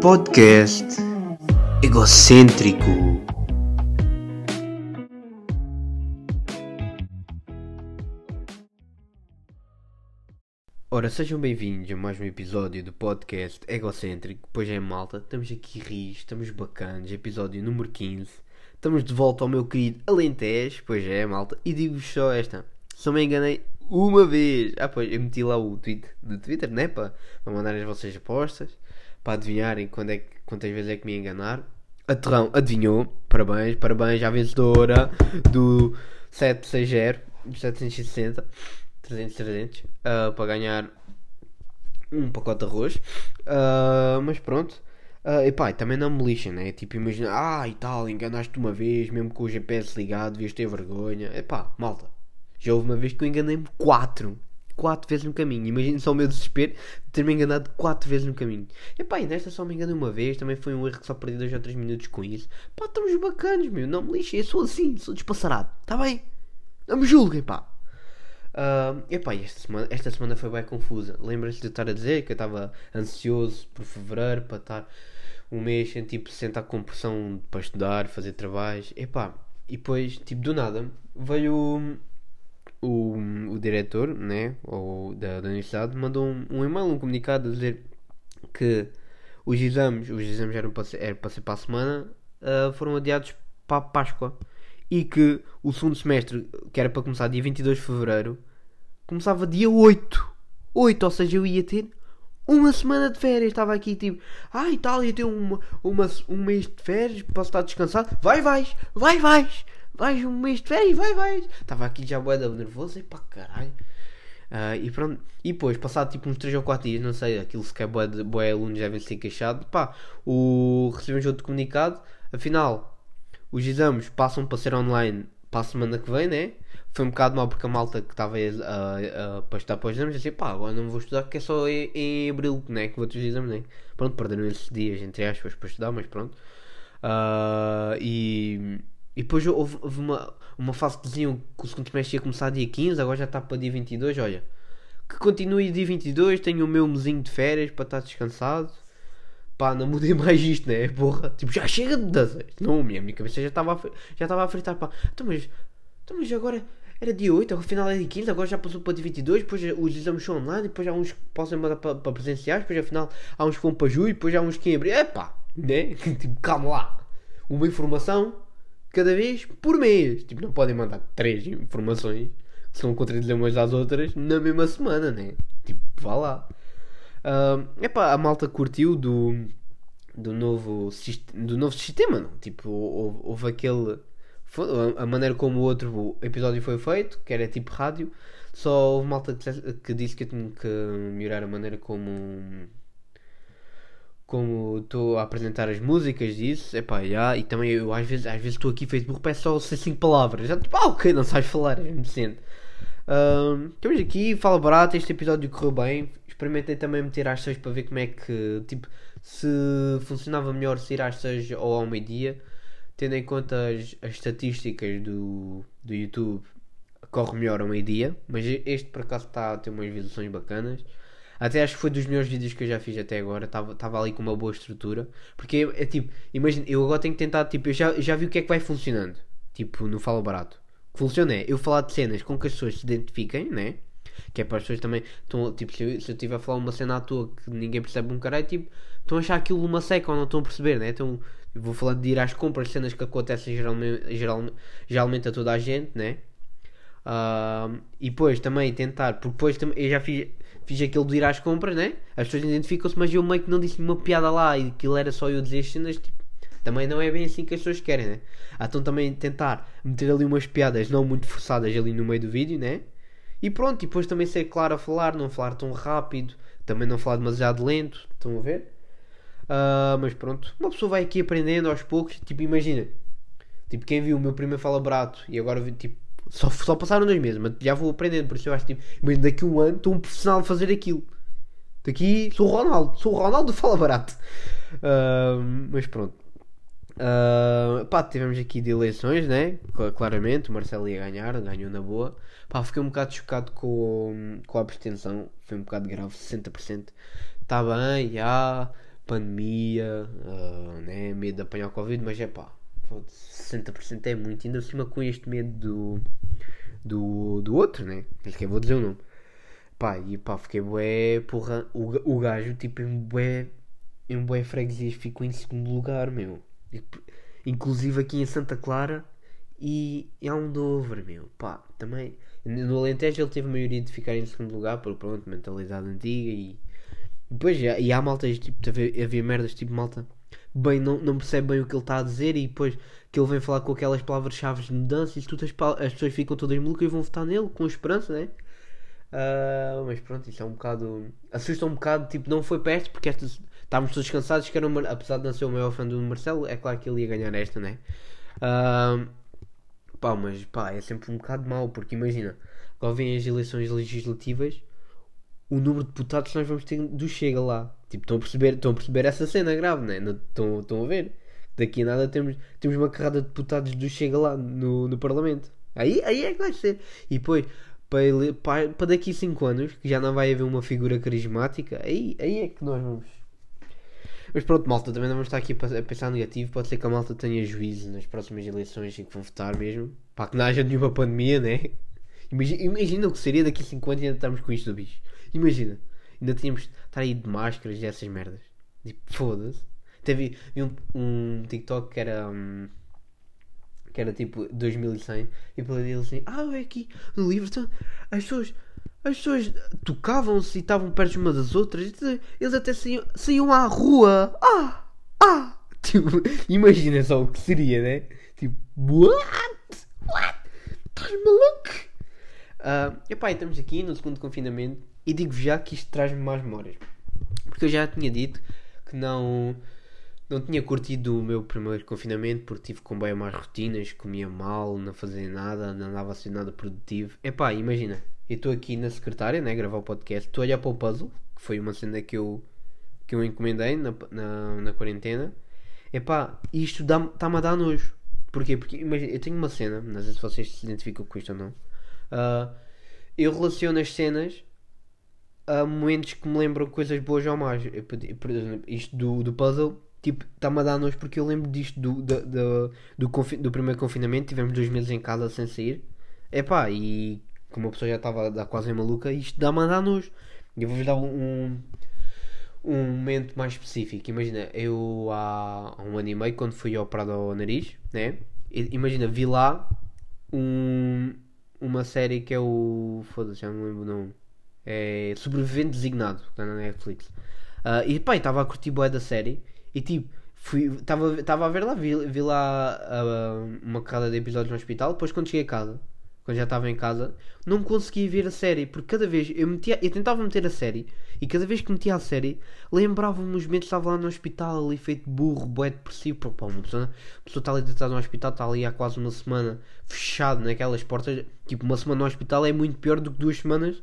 Podcast egocêntrico. Ora, sejam bem-vindos a mais um episódio do podcast egocêntrico. Pois é, malta, estamos aqui ris, estamos bacanas. Episódio número 15. Estamos de volta ao meu querido Alentejo. Pois é, malta. E digo-vos só esta: só me enganei uma vez. Ah, pois, eu meti lá o tweet do Twitter, né? Para, para mandar as vossas apostas para adivinharem quando é quantas vezes é que me enganar. A Terrão adivinhou, parabéns, parabéns à vencedora do 760, 760, 300, 300, uh, para ganhar um pacote de arroz. Uh, mas pronto, uh, epá, também não me lixem, né? Tipo, imagina, ah e tal, enganaste uma vez, mesmo com o GPS ligado, devias ter vergonha. Epá, malta, já houve uma vez que eu enganei-me 4 quatro vezes no caminho. Imagina só o meu desespero de ter-me enganado quatro vezes no caminho. E pá, e nesta só me enganei uma vez, também foi um erro que só perdi dois ou três minutos com isso. Pá, estamos bacanos, meu, não me lixem, eu sou assim, sou despassarado, está bem? Não me julguem, pá. Uh, epá, esta semana, esta semana foi bem confusa. Lembra-se de estar a dizer que eu estava ansioso por fevereiro para estar um mês sem tipo sentar com pressão para estudar, fazer trabalhos. Epá, e depois, tipo, do nada, veio o, o diretor né, ou da, da universidade mandou um, um e-mail, um comunicado a dizer que os exames, os exames eram para ser, era para, ser para a semana, uh, foram adiados para a Páscoa e que o segundo semestre, que era para começar dia 22 de Fevereiro, começava dia 8. 8, ou seja, eu ia ter uma semana de férias. Estava aqui tipo, ah e tal, ia ter uma, uma, um mês de férias, posso estar descansado. Vai, vais, vai, vais vais um mês de férias, vai, vais. Estava aqui já boeda nervoso, e pá, caralho. Uh, e pronto, e depois, passado tipo uns 3 ou 4 dias, não sei, aquilo se quer boé, boé alunos devem ser queixado, pá, o, recebemos outro comunicado, afinal, os exames passam para ser online para a semana que vem, né? Foi um bocado mal porque a malta que estava a, a, para os exames, disse, pá, agora não vou estudar porque é só em, em abril, né? Que vou ter os exames, né? Pronto, perderam esses dias, entre aspas, para estudar, mas pronto. Uh, e e depois houve, houve, uma, uma fase que diziam que o segundo semestre ia começar dia 15, agora já está para dia 22. Olha, que continue dia 22, tenho o meu mesinho de férias para estar descansado. Pá, não mudei mais isto, né? Porra, tipo, já chega de mudanças. Não, minha, minha cabeça já estava já estava a fritar, pá. Então, mas, então, mas agora era dia 8, afinal é dia 15, agora já passou para dia 22, depois os exames são online, depois há uns que possam mandar para, para presenciais, depois afinal há uns que vão para julho, depois há uns que em abril. É pá, né? tipo, calma lá. Uma informação cada vez por mês. Tipo, não podem mandar três informações que são contradizer umas às outras na mesma semana, né? Tipo, vá lá. Uh, epá, a malta curtiu do, do, novo, do novo sistema, não? Tipo, houve, houve aquele. A maneira como o outro episódio foi feito, que era tipo rádio, só houve malta que disse que eu tinha que melhorar a maneira como como estou a apresentar as músicas disso, epá, yeah, e também eu às vezes às vezes estou aqui Facebook peço só 5 palavras, já tipo, ah ok, não sabes falar, é decente. Uh, estamos aqui, fala barato, este episódio correu bem, experimentei também meter às 6 para ver como é que, tipo, se funcionava melhor se ir às 6 ou ao meio-dia, tendo em conta as, as estatísticas do, do YouTube, corre melhor ao meio-dia, mas este por acaso está a ter umas visualizações bacanas. Até acho que foi dos melhores vídeos que eu já fiz até agora. Estava ali com uma boa estrutura. Porque é, é tipo, imagina, eu agora tenho que tentar, tipo, eu já, já vi o que é que vai funcionando. Tipo, no Fala Barato. O que funciona é eu falar de cenas com que as pessoas se identifiquem, né? Que é para as pessoas também. Tão, tipo, se eu, se eu estiver a falar uma cena à toa que ninguém percebe um caralho, tipo, estão a achar aquilo uma seca ou não estão a perceber, né? Então, vou falar de ir às compras, cenas que acontecem geralmente, geralmente, geralmente a toda a gente, né? E depois também tentar, porque depois eu já fiz fiz aquilo de ir às compras, né? As pessoas identificam-se, mas eu meio que não disse uma piada lá e aquilo era só eu dizer as cenas, tipo, também não é bem assim que as pessoas querem, né? Então também tentar meter ali umas piadas não muito forçadas ali no meio do vídeo, né? E pronto, e depois também ser claro a falar, não falar tão rápido, também não falar demasiado lento, estão a ver? Uh, mas pronto, uma pessoa vai aqui aprendendo aos poucos, tipo, imagina, tipo, quem viu o meu primeiro fala barato e agora, tipo, só, só passaram dois meses, mas já vou aprendendo. Por isso eu acho tipo, mas daqui a um ano estou um profissional a fazer aquilo. Daqui sou o Ronaldo, sou o Ronaldo fala barato. Uh, mas pronto. Uh, pá, tivemos aqui de eleições, né? Claramente, o Marcelo ia ganhar, ganhou na boa. Pá, fiquei um bocado chocado com, com a abstenção, foi um bocado grave, 60%. Está bem, já, pandemia, uh, né? Medo de apanhar o Covid, mas é pá, 60% é muito, ainda cima com este medo do, do, do outro, né? Que vou dizer o nome. Pá, e pá, fiquei bué, porra, o, o gajo, tipo, em bué, em bué freguesias ficou em segundo lugar, meu. Inclusive aqui em Santa Clara e é um Dover, meu. Pá, também. No Alentejo ele teve a maioria de ficar em segundo lugar, por pronto, mentalidade antiga e. Depois, e há maltas, tipo, havia merdas, tipo, malta, bem, não, não percebe bem o que ele está a dizer e depois que ele vem falar com aquelas palavras-chave de mudança e tudo, as, as pessoas ficam todas malucas e vão votar nele com esperança, né? Uh, mas pronto, isso é um bocado. assusta um bocado, tipo, não foi perto porque estas estávamos todos cansados que era uma, apesar de não ser o maior fã do Marcelo, é claro que ele ia ganhar esta, né? Uh, pá, mas pá, é sempre um bocado mau, porque imagina, agora vêm as eleições legislativas, o número de deputados que nós vamos ter do Chega lá. Tipo, estão a perceber, estão a perceber essa cena grave, né? Estão, estão a ver? Daqui a nada temos, temos uma carrada de deputados do Chega lá no, no Parlamento. Aí, aí é que vai ser. E depois, para, para, para daqui a 5 anos, que já não vai haver uma figura carismática, aí, aí é que nós vamos mas pronto, malta, também não vamos estar aqui a pensar negativo. Pode ser que a malta tenha juízo nas próximas eleições em que vão votar mesmo. Para que não haja nenhuma pandemia, né? Imagina, imagina o que seria daqui a 5 anos e ainda estamos com isto do bicho. Imagina, ainda tínhamos de estar aí de máscaras e essas merdas. Tipo, foda-se. Teve um, um TikTok que era. Um, que era tipo 2100 e pela ele assim, ah, é aqui no livro então, as pessoas as pessoas tocavam-se e estavam perto umas das outras. Eles até saíam, saíam à rua. Ah! Ah! Tipo, imagina só o que seria, né? Tipo, what? What? Estás maluco? Uh, epá, e estamos aqui no segundo confinamento e digo-vos já que isto traz-me mais memórias. Porque eu já tinha dito que não, não tinha curtido o meu primeiro confinamento porque tive com bem mais rotinas, comia mal, não fazia nada, não andava a ser nada produtivo. Epá, imagina, eu estou aqui na secretária, né, gravar o podcast, estou a olhar para o puzzle, que foi uma cena que eu, que eu encomendei na, na, na quarentena. Epá, isto está-me a dar nojo. Porquê? Porque imagina, eu tenho uma cena, não sei se vocês se identificam com isto ou não. Uh, eu relaciono as cenas a momentos que me lembram coisas boas ou más. Eu, por exemplo, isto do, do puzzle, tipo, está-me a dar nojo porque eu lembro disto do, do, do, do, do primeiro confinamento. Tivemos dois meses em casa sem sair. Epá, e como a pessoa já estava quase maluca, isto dá-me a dar nojo. E vou-vos dar um, um momento mais específico. Imagina, eu há um ano e meio, quando fui operado ao nariz, né? Imagina, vi lá um, uma série que é o. Foda-se, já não lembro o nome. É Sobrevivente Designado, na Netflix. Uh, e pá, estava a curtir boé da série. E tipo, estava a ver lá, vi, vi lá uh, uma carrada de episódios no hospital. Depois, quando cheguei a casa, quando já estava em casa, não conseguia ver a série, porque cada vez eu, metia, eu tentava meter a série, e cada vez que metia a série, lembrava-me os momentos que estava lá no hospital, ali feito burro, bué depressivo, porque pá, uma pessoa, a pessoa está ali deitada no hospital, está ali há quase uma semana fechado naquelas portas, tipo, uma semana no hospital é muito pior do que duas semanas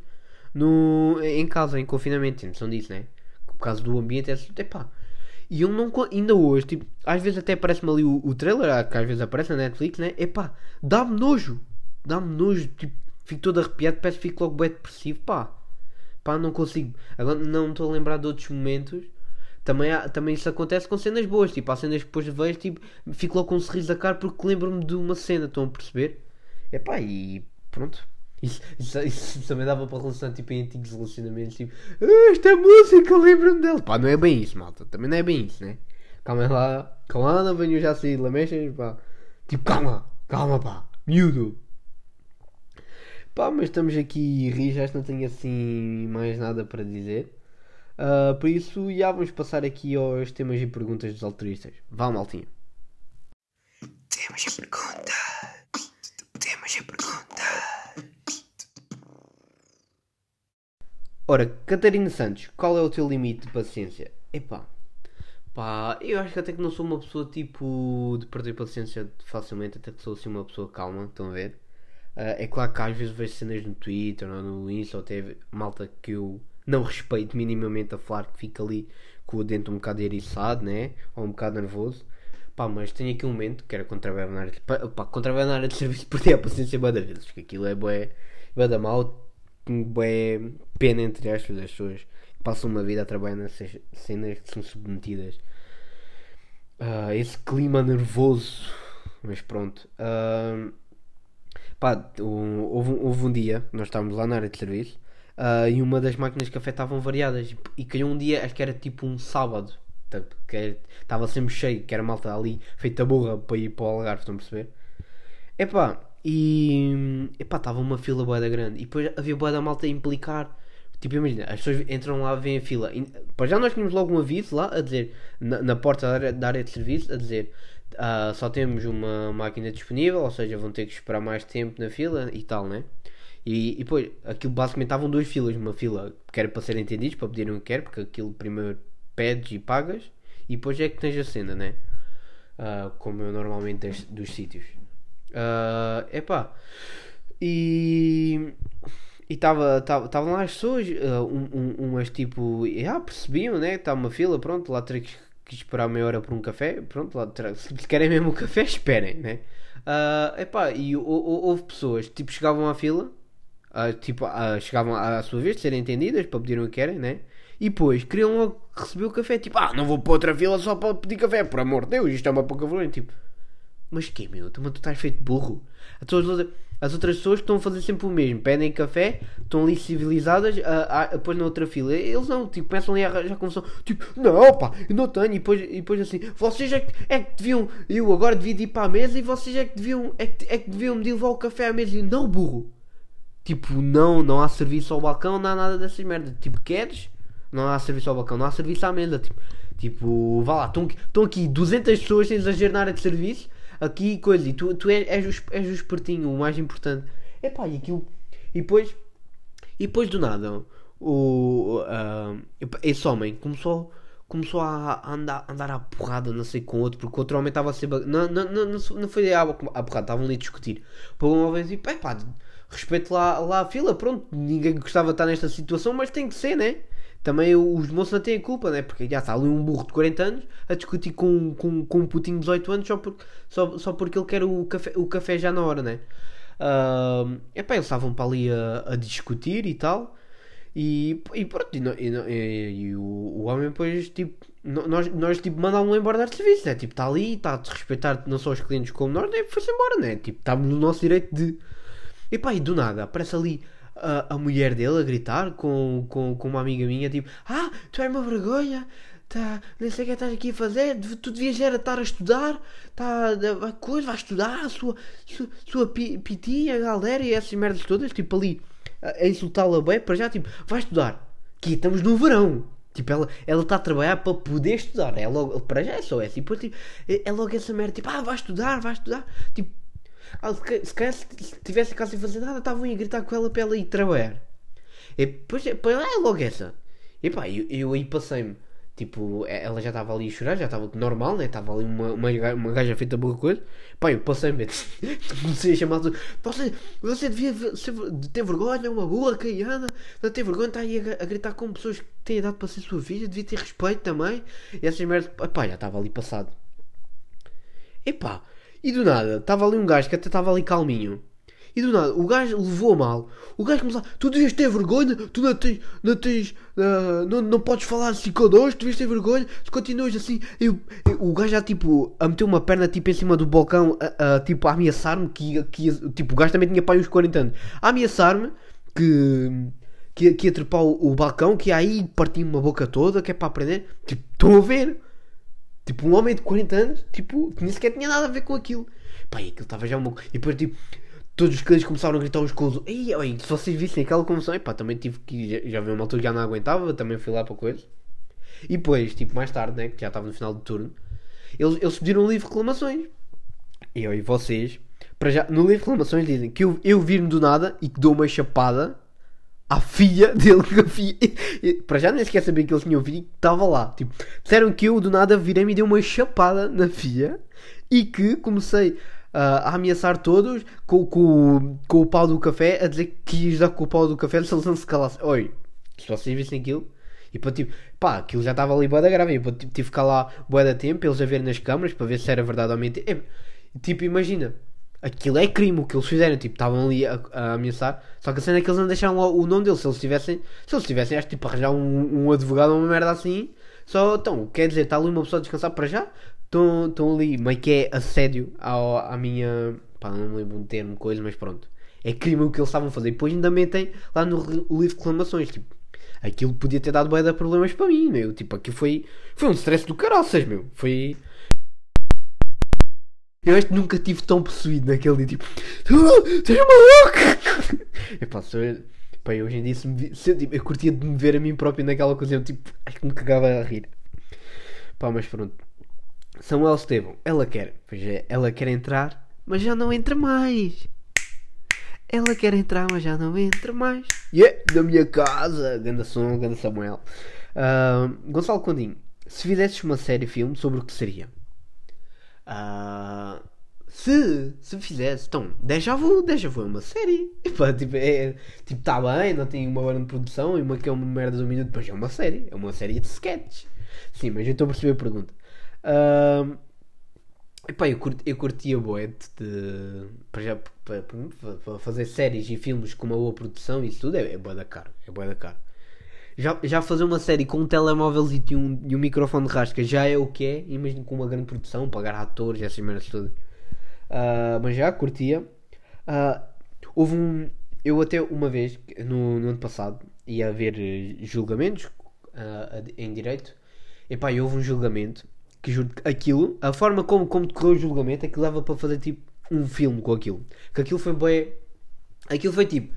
no, em casa, em confinamento, tem noção disso, né? Por causa do ambiente, é assim, pá. E eu não, ainda hoje, tipo, às vezes até aparece-me ali o, o trailer, que às vezes aparece na Netflix, né? Epá, dá-me nojo dá-me nojo, tipo, fico todo arrepiado, parece que fico logo bem depressivo, pá. Pá, não consigo. Agora não estou a lembrar de outros momentos. Também, há, também isso acontece com cenas boas, tipo, há cenas que depois vejo, tipo, fico logo com um sorriso a cara porque lembro-me de uma cena, estão a perceber? É e pronto. Isso, também dava para relacionar tipo, em antigos relacionamentos, tipo, ah, esta música, lembro-me dela. Pá, não é bem isso, malta. Também não é bem isso, né? Calma lá, calma, não venho já sair de lamechas, pá. Tipo, calma, calma, pá, miúdo. Pá, mas estamos aqui já não tenho assim mais nada para dizer. Uh, por isso, já vamos passar aqui aos temas e perguntas dos altruístas. Vá, maltinho. Temas e perguntas. Temas e perguntas. Ora, Catarina Santos, qual é o teu limite de paciência? Epá, pá, eu acho que até que não sou uma pessoa tipo de perder paciência facilmente, até que sou assim uma pessoa calma, estão a ver? Uh, é claro que às vezes vejo cenas no Twitter ou no Insta ou até malta que eu não respeito minimamente a falar que fica ali com o dente um bocado eriçado, né? Ou um bocado nervoso. Pá, mas tenho aqui um momento que era de, pá, área de serviço perdi a paciência bué da vezes, que aquilo é bué, bué da mal, bué pena entre aspas das pessoas que passam uma vida a trabalhar nessas cenas que são submetidas a esse clima nervoso, mas pronto. Uh, pá, um, houve, houve um dia, nós estávamos lá na área de serviço uh, e uma das máquinas de café estavam variadas e caiu um dia, acho que era tipo um sábado que estava sempre cheio, que era malta ali feita burra para ir para o Algarve, estão a perceber? Epá, e epá, estava uma fila boa da grande e depois havia boa da malta a implicar. Tipo, imagina, as pessoas entram lá, vêm a fila. E, já nós tínhamos logo um aviso lá a dizer, na, na porta da área, da área, de serviço, a dizer uh, só temos uma máquina disponível, ou seja, vão ter que esperar mais tempo na fila e tal, né? E, e depois, aquilo basicamente estavam duas filas, uma fila que era para serem entendidos, para pedirem o que quer, porque aquilo primeiro pedes e pagas e depois é que tens a cena, né? Uh, como eu normalmente dos sítios. Uh, epá. E. Estavam lá as pessoas, uh, um, um, umas tipo. Ah, percebiam, né? Está uma fila, pronto, lá terei que, que, esperar meia hora por um café. Pronto, lá se querem mesmo o café, esperem, né? Uh, epá, e houve pessoas tipo chegavam à fila, uh, tipo, uh, chegavam à sua vez de serem entendidas para pedir o que querem, né? E depois queriam logo receber o café. Tipo, ah, não vou para outra fila só para pedir café, por amor de Deus, isto é uma pouca vergonha. Tipo, mas que meu? Tu, tu estás feito burro. As outras pessoas que estão a fazer sempre o mesmo, pedem café, estão ali civilizadas, a, a, depois na outra fila. Eles não, tipo, começam ali a já começam, tipo, não, pá, eu não tenho. E depois, e depois assim, vocês é que, é que deviam, eu agora devia ir para a mesa e vocês é que deviam, é que, é que deviam me levar o café à mesa. E não, burro. Tipo, não, não há serviço ao balcão, não há nada dessas merdas. Tipo, queres? Não há serviço ao balcão, não há serviço à mesa. Tipo, tipo vá lá, estão, aqui 200 pessoas sem exagero na área de serviço. Aqui, coisa, e tu, tu és, és, o, és o espertinho, o mais importante. Epá, e aquilo. E depois. E depois do nada, o, uh, esse homem começou começou a andar, andar à porrada, não sei com outro, porque o outro homem estava a ser. Não, não, não, não foi a, a porrada, estavam ali a discutir. Por uma vez e pá, respeito lá, lá a fila, pronto, ninguém gostava de estar nesta situação, mas tem que ser, né? Também os moços não têm culpa, né? Porque já está ali um burro de 40 anos a discutir com, com, com um putinho de 18 anos só, por, só, só porque ele quer o café, o café já na hora, né? Uh, epá, eles estavam para ali a, a discutir e tal. E, e pronto, e, e, e o, o, homem depois, tipo, nós, nós tipo, mandámos-lo embora de serviço, né? Tipo, está ali, está a desrespeitar não só os clientes como nós, né? Foi-se embora, né? Tipo, estávamos no nosso direito de. E pá, e do nada, aparece ali a, a mulher dele a gritar com, com, com uma amiga minha, tipo, ah, tu és uma vergonha, tá, nem sei o que estás aqui a fazer, tu devias era estar a estudar, tá, a coisa, vai estudar, a sua, sua, sua pitinha, galera e essas merdas todas, tipo ali, a, a insultá-la bem, para já, tipo, vai estudar, que estamos no verão. Tipo, ela ela está a trabalhar para poder estudar. É logo, para já é só essa. E depois, tipo, é, é logo essa merda. Tipo, ah, vai estudar, vai estudar. Tipo, ah, se calhar se tivesse casa sem fazer nada, estavam a gritar com ela para ela ir trabalhar. E depois, depois é logo essa. E pá, eu, eu aí passei-me. Tipo, ela já estava ali a chorar, já estava normal, né? Estava ali uma, uma, uma gaja feita boa coisa. Pá, eu passei-me. Comecei a chamar. Você, você devia ter vergonha, uma boa caiana. Não ter vergonha, está aí a, a, gritar com pessoas que têm idade para ser sua filha. Devia ter respeito também. E essas merdas. Pá, já estava ali passado. Epá, e do nada, estava ali um gajo que até estava ali calminho. E do nada, o gajo levou a mal. O gajo começou Tu devias ter vergonha, tu não tens. Não, tens, uh, não, não podes falar assim connosco, tu devias ter vergonha. Se continuas assim. Eu, eu, o gajo já tipo. A meter uma perna tipo em cima do balcão, a, a tipo a ameaçar-me. Que, que, tipo, o gajo também tinha pai uns 40 anos. A ameaçar-me que. Que, que ia trepar o, o balcão, que aí partir uma boca toda, que é para aprender. Tipo, estão a ver? Tipo, um homem de 40 anos, tipo, que nem sequer tinha nada a ver com aquilo. Pá, e aquilo estava já um E depois, tipo, todos os clientes começaram a gritar uns com os outros. Ei, se vocês vissem aquela comoção, pá, também tive que. Já, já vi uma altura que já não aguentava, também fui lá para coisa. E depois, tipo, mais tarde, né, que já estava no final do turno, eles, eles pediram um livro de reclamações. Eu e vocês, para já, no livro de reclamações dizem que eu, eu vir-me do nada e que dou uma chapada à filha dele que a filha. Para já nem sequer sabia que eles tinham filho que estava lá. Tipo, disseram que eu do nada virei-me e dei uma chapada na filha e que comecei uh, a ameaçar todos com, com, com o pau do café, a dizer que ia dar com o pau do café se eles não se calassem. Oi, se vocês vissem aquilo, E para tipo, pá, aquilo já estava ali boa da grave. E para tipo, tive que ficar lá boa da tempo, eles a ver nas câmaras para ver se era verdade ou mentira. É, tipo, imagina, aquilo é crime o que eles fizeram. Tipo, estavam ali a, a, ameaçar. Só que a cena é que eles não deixaram o nome deles. Se eles tivessem, se eles tivessem, acho tipo, arranjar um, um advogado ou uma merda assim. Só, então, quer dizer, está ali uma pessoa a descansar para já. Estão ali, meio que é assédio ao, à minha. pá, não me lembro um termo, coisa, mas pronto. É crime o que eles estavam a fazer. E depois ainda metem lá no livro de reclamações. Tipo, aquilo podia ter dado bué de problemas para mim, meu. Tipo, aquilo foi, foi um stress do caraças, meu. Foi. Eu acho que nunca tive tão possuído naquele dia, tipo, estás maluco? Epá, sou eu. Pá, eu hoje em dia, se me, se, tipo, eu curtia de me ver a mim próprio naquela ocasião, tipo, acho que me cagava a rir. Pá, mas pronto. Samuel Estevão, ela quer, pois é, ela quer entrar, mas já não entra mais. Ela quer entrar, mas já não entra mais. Yeah, da minha casa. Ganda som, ganda Samuel. Uh, Gonçalo Condinho, se fizesses uma série filme, sobre o que seria? Uh, se, se fizesse, então, Deja Vu, Deja Vu é uma série. Epá, tipo, é, tipo, tá bem, não tem uma grande produção e uma que é uma merda de um minuto, mas é uma série. É uma série de sketches. Sim, mas eu estou a perceber a pergunta. Uh, Epá, eu, curti, eu curtia boé de, para, já, para, para, fazer séries e filmes com uma boa produção isso tudo é, é boa da caro. É boa da caro. Já, já fazer uma série com um telemóvel e um, e um microfone de rasca já é o que é. Imagino com uma grande produção, pagar atores essas merdas tudo. Uh, mas já curtia. Uh, houve um. Eu até uma vez, no, no ano passado, ia ver julgamentos uh, em direito. E houve um julgamento que juro que aquilo, a forma como, como decorreu o julgamento, que leva para fazer tipo um filme com aquilo. Que aquilo foi bem. Aquilo foi tipo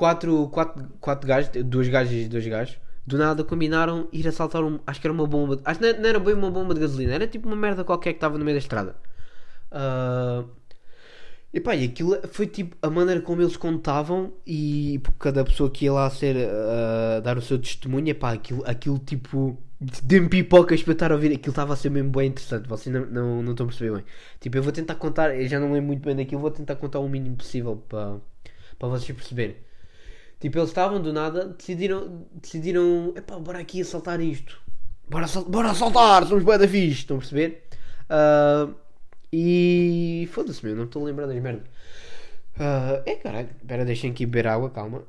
quatro, quatro, quatro gajos, dois gajos e dois gajos, do nada combinaram ir assaltar um. Acho que era uma bomba. Acho que não era bem uma bomba de gasolina, era tipo uma merda qualquer que estava no meio da estrada. Uh, e pá, e aquilo foi tipo a maneira como eles contavam e cada pessoa que ia lá ser uh, dar o seu testemunho, e pá, aquilo, aquilo tipo de me pipocas para estar a ouvir aquilo estava a ser mesmo bem interessante. Vocês não, não, não estão a perceber bem. Tipo, eu vou tentar contar, eu já não lembro muito bem daquilo, vou tentar contar o mínimo possível para, para vocês perceberem. Tipo, eles estavam do nada, decidiram, decidiram, epá, bora aqui assaltar isto. Bora, bora assaltar, somos bué da fixe, estão a perceber? Uh, e foda-se meu, não estou a lembrar das merdas. Uh, é caralho, espera, deixem aqui beber água, calma.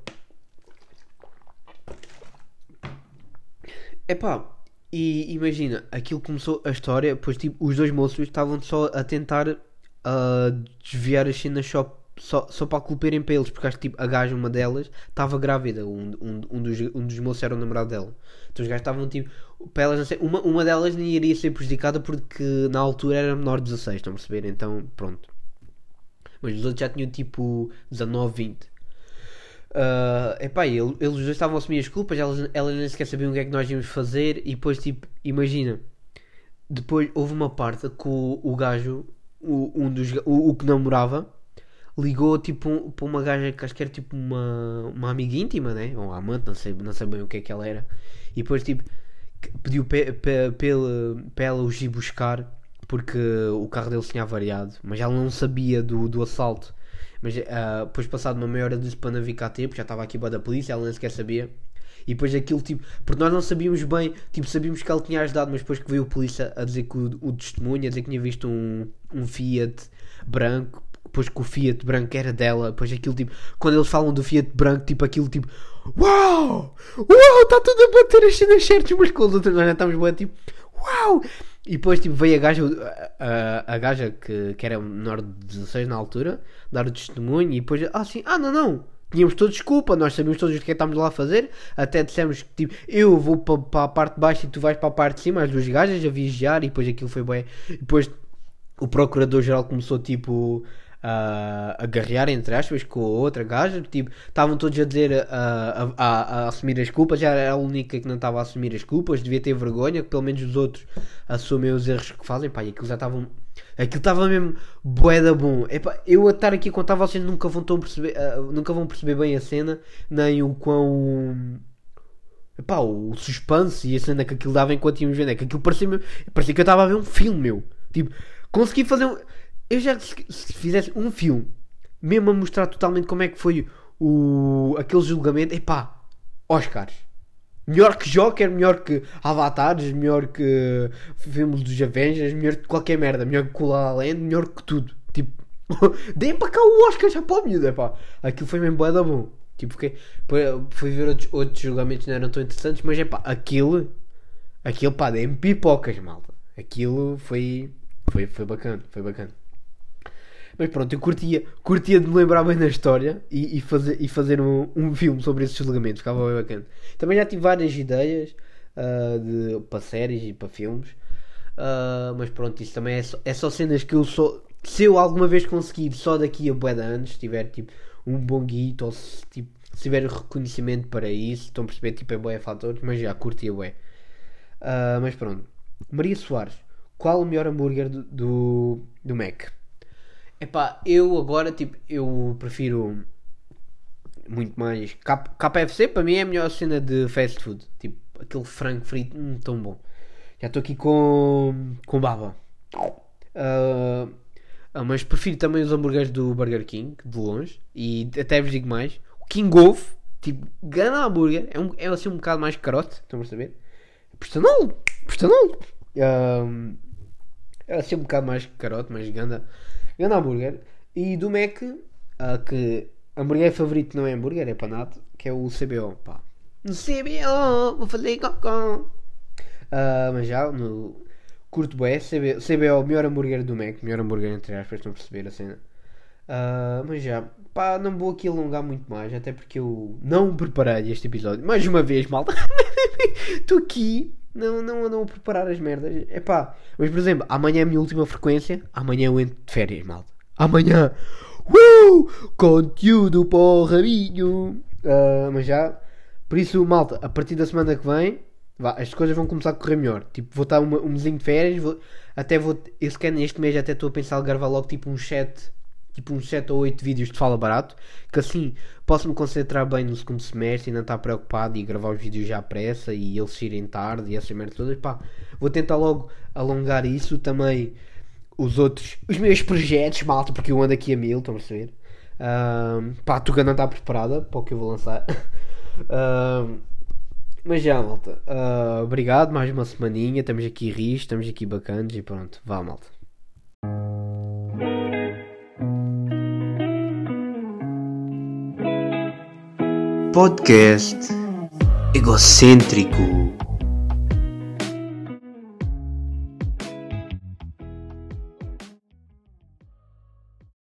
Epá, e imagina, aquilo começou a história, pois tipo, os dois moços estavam só a tentar uh, desviar as cenas só, só, só para culparem para eles, porque acho que tipo, a gaja, uma delas, estava grávida, um, um, um, dos, um dos moços era o namorado dela. Então os gajos estavam tipo, para elas não sei, uma, uma delas nem iria ser prejudicada porque na altura era menor de 16, estão a perceber? Então pronto. Mas os outros já tinham tipo 19, 20. Uh, epá, ele, eles dois estavam a assumir as culpas, elas, elas nem sequer sabiam o que é que nós íamos fazer. E depois, tipo, imagina, depois houve uma parte que o, o gajo, o, um dos, o, o que namorava, ligou tipo um, para uma gaja que acho que era tipo uma, uma amiga íntima, né? Ou amante, não sei, não sei bem o que é que ela era. E depois, tipo, pediu para ela os ir buscar porque o carro dele tinha avariado, mas ela não sabia do, do assalto. Mas uh, depois, passado uma meia hora, disse para não vir cá porque já estava aqui da polícia, ela nem sequer sabia. E depois aquilo, tipo, porque nós não sabíamos bem, tipo, sabíamos que ela tinha ajudado, mas depois que veio a polícia a dizer que o, o testemunho, a dizer que tinha visto um, um Fiat branco, depois que o Fiat branco era dela, depois aquilo, tipo, quando eles falam do Fiat branco, tipo, aquilo, tipo, uau, uau, está tudo a bater as cenas certas umas com as outras, nós já estamos bem, tipo, uau, e depois tipo, veio a gaja, a, a, gaja que, que era menor de 16 na altura, dar o testemunho e depois, ah sim, ah não, não, tínhamos todos desculpa, nós sabíamos todos o que é que estávamos lá a fazer, até dissemos que tipo, eu vou para, para a parte de baixo e tu vais para a parte de cima, as duas gajas a vigiar e depois aquilo foi bem. E depois o procurador-geral começou tipo uh, a guerrear, entre aspas, com a outra gaja. Tipo, estavam todos a dizer, uh, a, a, a, assumir as culpas. Já era a única que não estava a assumir as culpas. Devia ter vergonha, que pelo menos os outros assumem os erros que fazem. Pá, e aquilo já estavam. Aquilo estava mesmo boeda bom. Epá, eu a estar aqui a contar, vocês nunca vão, perceber, uh, nunca vão perceber bem a cena, nem o quão. Epá, o suspense e a cena que aquilo dava enquanto íamos vendo. É que aquilo parecia, parecia que eu estava a ver um filme, meu. Tipo, consegui fazer um eu já se, se fizesse um filme, mesmo a mostrar totalmente como é que foi o, aquele julgamento, epá, Oscars. Melhor que Joker, melhor que Avatares, melhor que filmes dos Avengers, melhor que qualquer merda, melhor que La Land, melhor que tudo. Tipo, deem para cá o Oscar já para o miúdo, pá. Aquilo foi mesmo bué da bom. Tipo, que, fui ver outros, outros julgamentos não eram tão interessantes, mas é pá, aquilo, aquilo pá, deem pipocas, malta. Aquilo foi, foi, foi bacana, foi bacana. Mas pronto, eu curtia, curtia de me lembrar bem da história e, e fazer, e fazer um, um filme sobre esses julgamentos, ficava bem bacana. Também já tive várias ideias uh, de, para séries e para filmes, uh, mas pronto, isso também é só, é só cenas que eu só. Se eu alguma vez conseguir só daqui a bué de anos, tiver tipo um bom guito ou se, tipo, se tiver reconhecimento para isso, estão a perceber, tipo, é bué fatores, mas já curtia bué. Uh, mas pronto. Maria Soares, qual o melhor hambúrguer do, do, do Mac? Epá, eu agora, tipo, eu prefiro muito mais. KFC para mim é a melhor cena de fast food. Tipo, aquele frango frito, hum, tão bom. Já estou aqui com, com baba. Uh, mas prefiro também os hambúrgueres do Burger King, de longe. E até vos digo mais: o King Wolf, tipo, gana hambúrguer, é, um, é assim um bocado mais carote, estão a saber? Personal, personal. Uh, é assim um bocado mais carote, mais ganda. Grande hambúrguer. E do Mac, uh, que hambúrguer favorito não é hambúrguer, é panado, que é o CBO. Pá. No CBO, vou fazer cocó. Uh, mas já, no curto bué, CBO, CBO, melhor hambúrguer do Mac, melhor hambúrguer entre aspas, estão a perceber a cena. Uh, mas já, pá, não vou aqui alongar muito mais, até porque eu não preparei este episódio. Mais uma vez, malta, estou aqui não, não andam a preparar as merdas. É pá. Mas por exemplo, amanhã é a minha última frequência. Amanhã eu entro de férias, malta. Amanhã. Uh! Conteúdo para o rabinho. Uh, mas já. Por isso, malta, a partir da semana que vem, vá, as coisas vão começar a correr melhor. Tipo, vou estar uma, um mesinho de férias. Vou, até vou. Que neste mês até estou a pensar em gravar logo tipo um chat tipo uns 7 ou 8 vídeos de fala barato, que assim posso me concentrar bem no segundo semestre e não estar preocupado e gravar os vídeos já à pressa e eles saírem tarde e essa merda toda. Pá, vou tentar logo alongar isso também. Os outros, os meus projetos, malta, porque eu ando aqui a mil, estão a perceber? Um, pá, a Tuga não está preparada para o que eu vou lançar. mas já, malta. Uh, obrigado, mais uma semaninha. Estamos aqui ris, estamos aqui bacanas e pronto. Vá, malta. Podcast egocêntrico.